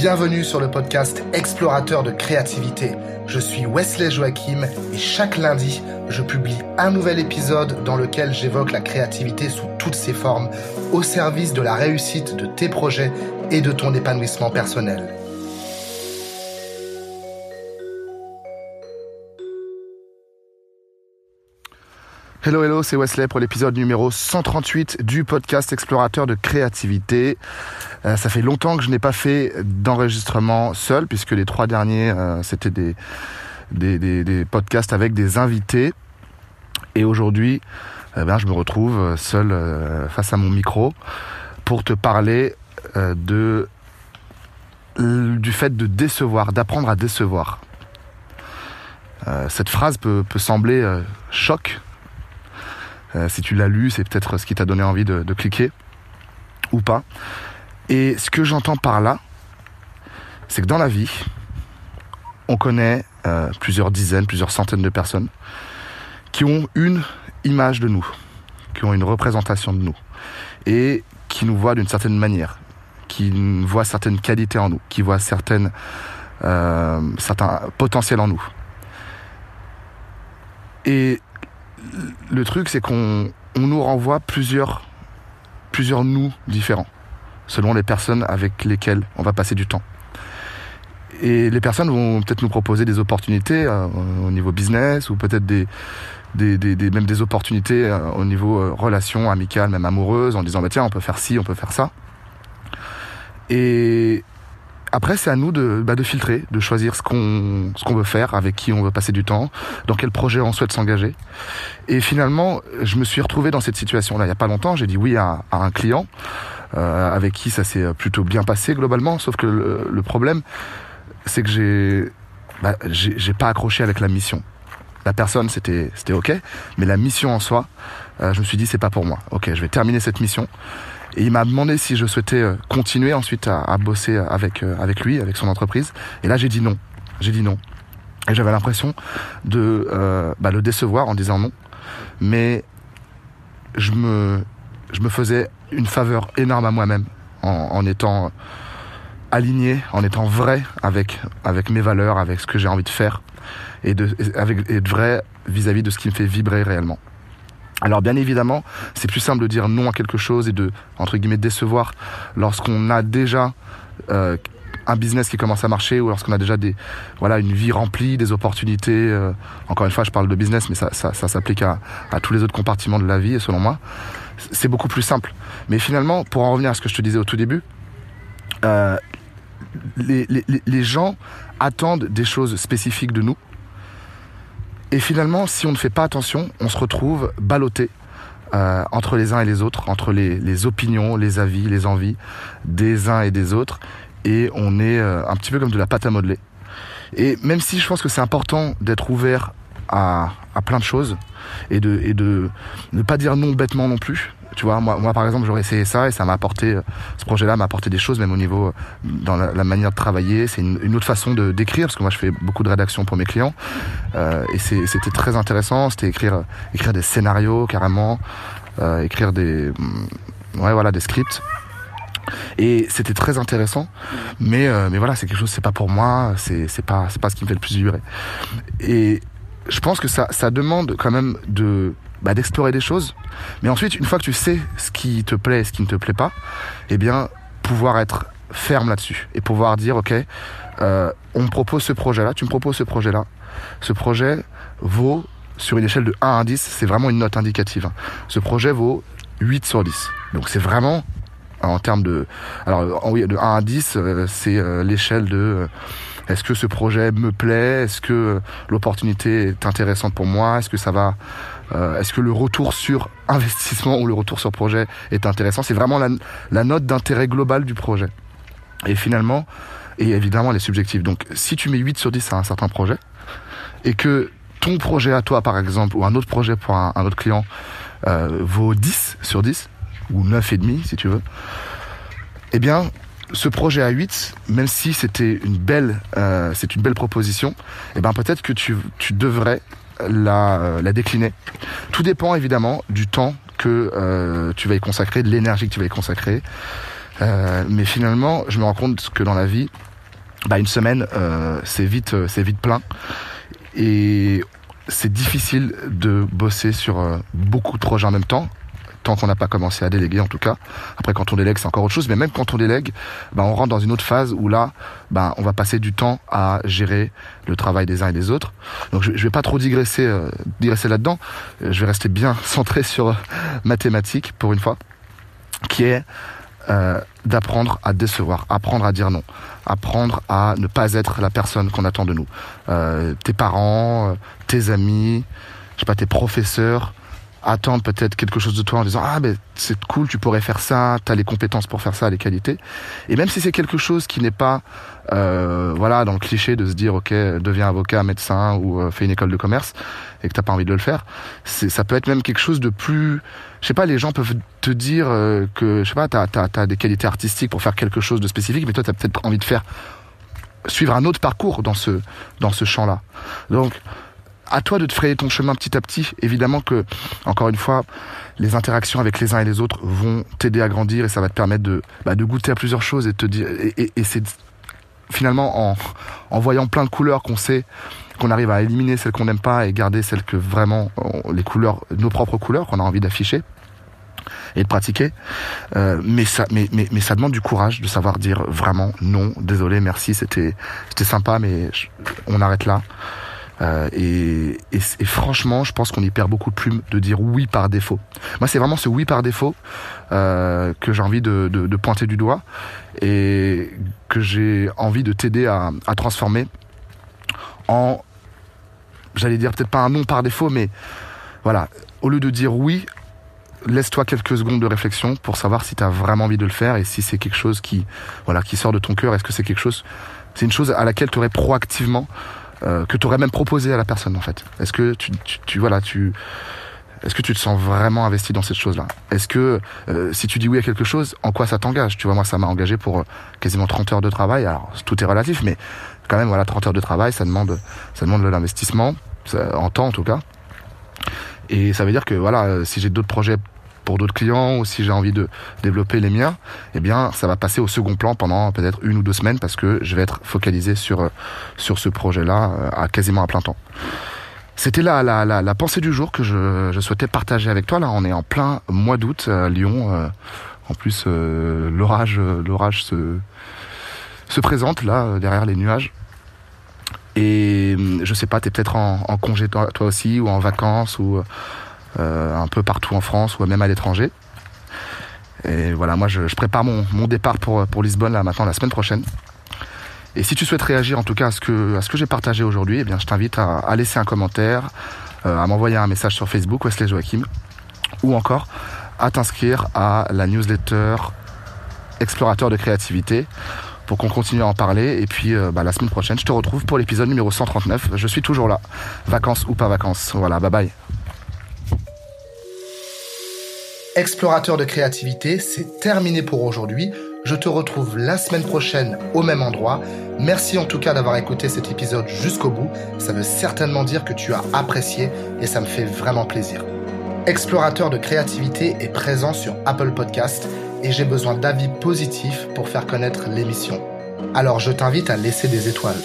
Bienvenue sur le podcast Explorateur de créativité. Je suis Wesley Joachim et chaque lundi, je publie un nouvel épisode dans lequel j'évoque la créativité sous toutes ses formes au service de la réussite de tes projets et de ton épanouissement personnel. Hello, hello, c'est Wesley pour l'épisode numéro 138 du podcast Explorateur de créativité. Euh, ça fait longtemps que je n'ai pas fait d'enregistrement seul, puisque les trois derniers, euh, c'était des, des, podcasts avec des invités. Et aujourd'hui, eh ben, je me retrouve seul euh, face à mon micro pour te parler de, du fait de décevoir, d'apprendre à décevoir. cette phrase peut, peut sembler choc euh, si tu l'as lu, c'est peut-être ce qui t'a donné envie de, cliquer ou pas. Et ce que j'entends par là, c'est que dans la vie, on connaît euh, plusieurs dizaines, plusieurs centaines de personnes qui ont une image de nous, qui ont une représentation de nous, et qui nous voient d'une certaine manière, qui voient certaines qualités en nous, qui voient certaines, euh, certains potentiels en nous. Et le truc, c'est qu'on nous renvoie plusieurs, plusieurs nous différents, selon les personnes avec lesquelles on va passer du temps. Et les personnes vont peut-être nous proposer des opportunités euh, au niveau business ou peut-être des, des, même des opportunités euh, au niveau euh, relation amicale, même amoureuse, en disant bah tiens on peut faire ci, on peut faire ça. Et après, c'est à nous de, bah, de filtrer, de choisir ce qu'on ce qu'on veut faire, avec qui on veut passer du temps, dans quel projet on souhaite s'engager. Et finalement, je me suis retrouvé dans cette situation-là il y a pas longtemps. J'ai dit oui à, à un client euh, avec qui ça s'est plutôt bien passé globalement. Sauf que le, problème, c'est que j'ai bah, j'ai pas accroché avec la mission. La personne, c'était c'était ok, mais la mission en soi, euh, je me suis dit c'est pas pour moi. Ok, je vais terminer cette mission. Et il m'a demandé si je souhaitais euh, continuer ensuite à, bosser avec, euh, avec lui, avec son entreprise. Et là, j'ai dit non. J'ai dit non. Et j'avais l'impression de euh, bah, le décevoir en disant non. Mais je me, je me faisais une faveur énorme à moi-même en, étant aligné, en étant vrai avec, avec mes valeurs, avec ce que j'ai envie de faire et de, avec, et de vrai vis-à-vis -vis de ce qui me fait vibrer réellement. Alors bien évidemment, c'est plus simple de dire non à quelque chose et de entre guillemets décevoir lorsqu'on a déjà euh, un business qui commence à marcher ou lorsqu'on a déjà des voilà une vie remplie, des opportunités. Euh, encore une fois, je parle de business, mais ça, ça, s'applique à, tous les autres compartiments de la vie. Selon moi, c'est beaucoup plus simple. Mais finalement, pour en revenir à ce que je te disais au tout début, euh, les, les, les gens attendent des choses spécifiques de nous et finalement, si on ne fait pas attention, on se retrouve ballotté euh, entre les uns et les autres, entre les, opinions, les avis, les envies des uns et des autres, et on est euh, un petit peu comme de la pâte à modeler. Et même si je pense que c'est important d'être ouvert à, à, plein de choses et et de ne pas dire non bêtement non plus, tu vois, moi, moi par exemple, j'aurais essayé ça et ça m'a apporté, euh, ce projet-là m'a apporté des choses, même au niveau euh, dans la, manière de travailler. C'est une, autre façon de d'écrire parce que moi je fais beaucoup de rédaction pour mes clients euh, et c'était très intéressant. C'était écrire écrire des scénarios carrément, euh, écrire des mm, ouais voilà des scripts. Et c'était très intéressant, mais euh, mais voilà, c'est quelque chose, c'est pas pour moi, c'est c'est pas c'est pas ce qui me fait le plus vibrer. Et je pense que ça ça demande quand même de bah, d'explorer des choses. Mais ensuite, une fois que tu sais ce qui te plaît et ce qui ne te plaît pas, eh bien, pouvoir être ferme là-dessus et pouvoir dire, ok, euh, on me propose ce projet-là, tu me proposes ce projet-là. Ce projet vaut, sur une échelle de 1 à 10, c'est vraiment une note indicative. Hein. Ce projet vaut 8 sur 10. Donc c'est vraiment en termes de... Alors oui, de 1 à 10, euh, c'est euh, l'échelle de... Est-ce que ce projet me plaît? Est-ce que l'opportunité est intéressante pour moi? Est-ce que ça va euh, Est-ce que le retour sur investissement ou le retour sur projet est intéressant? C'est vraiment la, note d'intérêt global du projet. Et finalement, et évidemment, elle est subjective. Donc, si tu mets 8 sur 10 à un certain projet, et que ton projet à toi, par exemple, ou un autre projet pour un, autre client, euh, vaut 10 sur 10, ou 9,5 si tu veux, eh bien, ce projet à 8, même si c'était une belle, euh, c'est une belle proposition, eh ben peut-être que tu, tu devrais la, euh, la décliner. Tout dépend évidemment du temps que euh, tu vas y consacrer, de l'énergie que tu vas y consacrer. Euh, mais finalement, je me rends compte que dans la vie, bah une semaine, c'est vite, c'est vite plein. Et c'est difficile de bosser sur beaucoup de projets en même temps tant qu'on n'a pas commencé à déléguer en tout cas. Après quand on délègue c'est encore autre chose, mais même quand on délègue, bah, on rentre dans une autre phase où là, bah, on va passer du temps à gérer le travail des uns et des autres. Donc je, je vais pas trop digresser, euh, digresser là-dedans. Je vais rester bien centré sur mathématiques pour une fois, qui est euh, d'apprendre à décevoir, apprendre à dire non, apprendre à ne pas être la personne qu'on attend de nous. Euh, tes parents, euh, tes amis, je sais pas, tes professeurs attendent peut-être quelque chose de toi en disant ah ben c'est cool, tu pourrais faire ça, tu as les compétences pour faire ça, les qualités. Et même si c'est quelque chose qui n'est pas euh, voilà dans le cliché de se dire ok deviens avocat, médecin ou euh, fais une école de commerce et que t'as pas envie de le faire, c'est ça peut être même quelque chose de plus je sais pas, les gens peuvent te dire euh, que, je sais pas, t'as as, des qualités artistiques pour faire quelque chose de spécifique, mais toi, t'as peut-être envie de faire suivre un autre parcours dans ce dans ce champ-là. Donc, à toi de te frayer ton chemin petit à petit. Évidemment que, encore une fois, les interactions avec les uns et les autres vont t'aider à grandir et ça va te permettre de, bah, goûter à plusieurs choses et te dire. Et, c'est finalement en, voyant plein de couleurs qu'on sait qu'on arrive à éliminer celles qu'on n'aime pas et garder celles que vraiment les couleurs, nos propres couleurs qu'on a envie d'afficher et de pratiquer. Euh, mais ça, demande du courage de savoir dire vraiment non, désolé, merci, c'était sympa, mais on arrête là. Euh, et, franchement, je pense qu'on y perd beaucoup de plumes de dire oui par défaut. Moi, c'est vraiment ce oui par défaut euh, que j'ai envie de, pointer du doigt et que j'ai envie de t'aider à, à transformer en j'allais dire peut-être pas un non par défaut, mais voilà, au lieu de dire oui, laisse-toi quelques secondes de réflexion pour savoir si tu as vraiment envie de le faire et si c'est quelque chose qui, voilà, qui sort de ton cœur. Est-ce que c'est quelque chose, c'est une chose à laquelle tu aurais proactivement, euh, que tu aurais même proposé à la personne en fait. Est-ce que tu, tu, tu, voilà, tu, est-ce que tu te sens vraiment investi dans cette chose-là? Est-ce que euh, si tu dis oui à quelque chose, en quoi ça t'engage? Tu vois, moi, ça m'a engagé pour euh, quasiment 30 heures de travail. Alors, tout est relatif, mais quand même, voilà, 30 heures de travail, ça demande, ça demande de l'investissement, en temps en tout cas. Et ça veut dire que voilà, euh, si j'ai d'autres projets pour d'autres clients ou si j'ai envie de développer les miens, eh bien, ça va passer au second plan pendant peut-être une ou deux semaines parce que je vais être focalisé sur sur ce projet-là à quasiment à plein temps. C'était la, la, la, la, pensée du jour que je, je, souhaitais partager avec toi. Là, on est en plein mois d'août à Lyon. Euh, en plus, euh, l'orage, l'orage se, se présente là derrière les nuages. Et je sais pas, t'es peut-être en, congé toi, toi, aussi ou en vacances ou euh, un peu partout en France ou même à l'étranger. Et voilà, moi je, prépare mon, départ pour, Lisbonne là maintenant la semaine prochaine. Et si tu souhaites réagir en tout cas à ce que, j'ai partagé aujourd'hui, eh je t'invite à, à, laisser un commentaire, euh, à m'envoyer un message sur Facebook, Wesley Joachim, ou encore à t'inscrire à la newsletter Explorateur de créativité pour qu'on continue à en parler. Et puis euh, bah, la semaine prochaine, je te retrouve pour l'épisode numéro 139. Je suis toujours là, vacances ou pas vacances. Voilà, bye bye. Explorateur de créativité, c'est terminé pour aujourd'hui. Je te retrouve la semaine prochaine au même endroit. Merci en tout cas d'avoir écouté cet épisode jusqu'au bout. Ça veut certainement dire que tu as apprécié et ça me fait vraiment plaisir. Explorateur de créativité est présent sur Apple Podcast et j'ai besoin d'avis positifs pour faire connaître l'émission. Alors je t'invite à laisser des étoiles.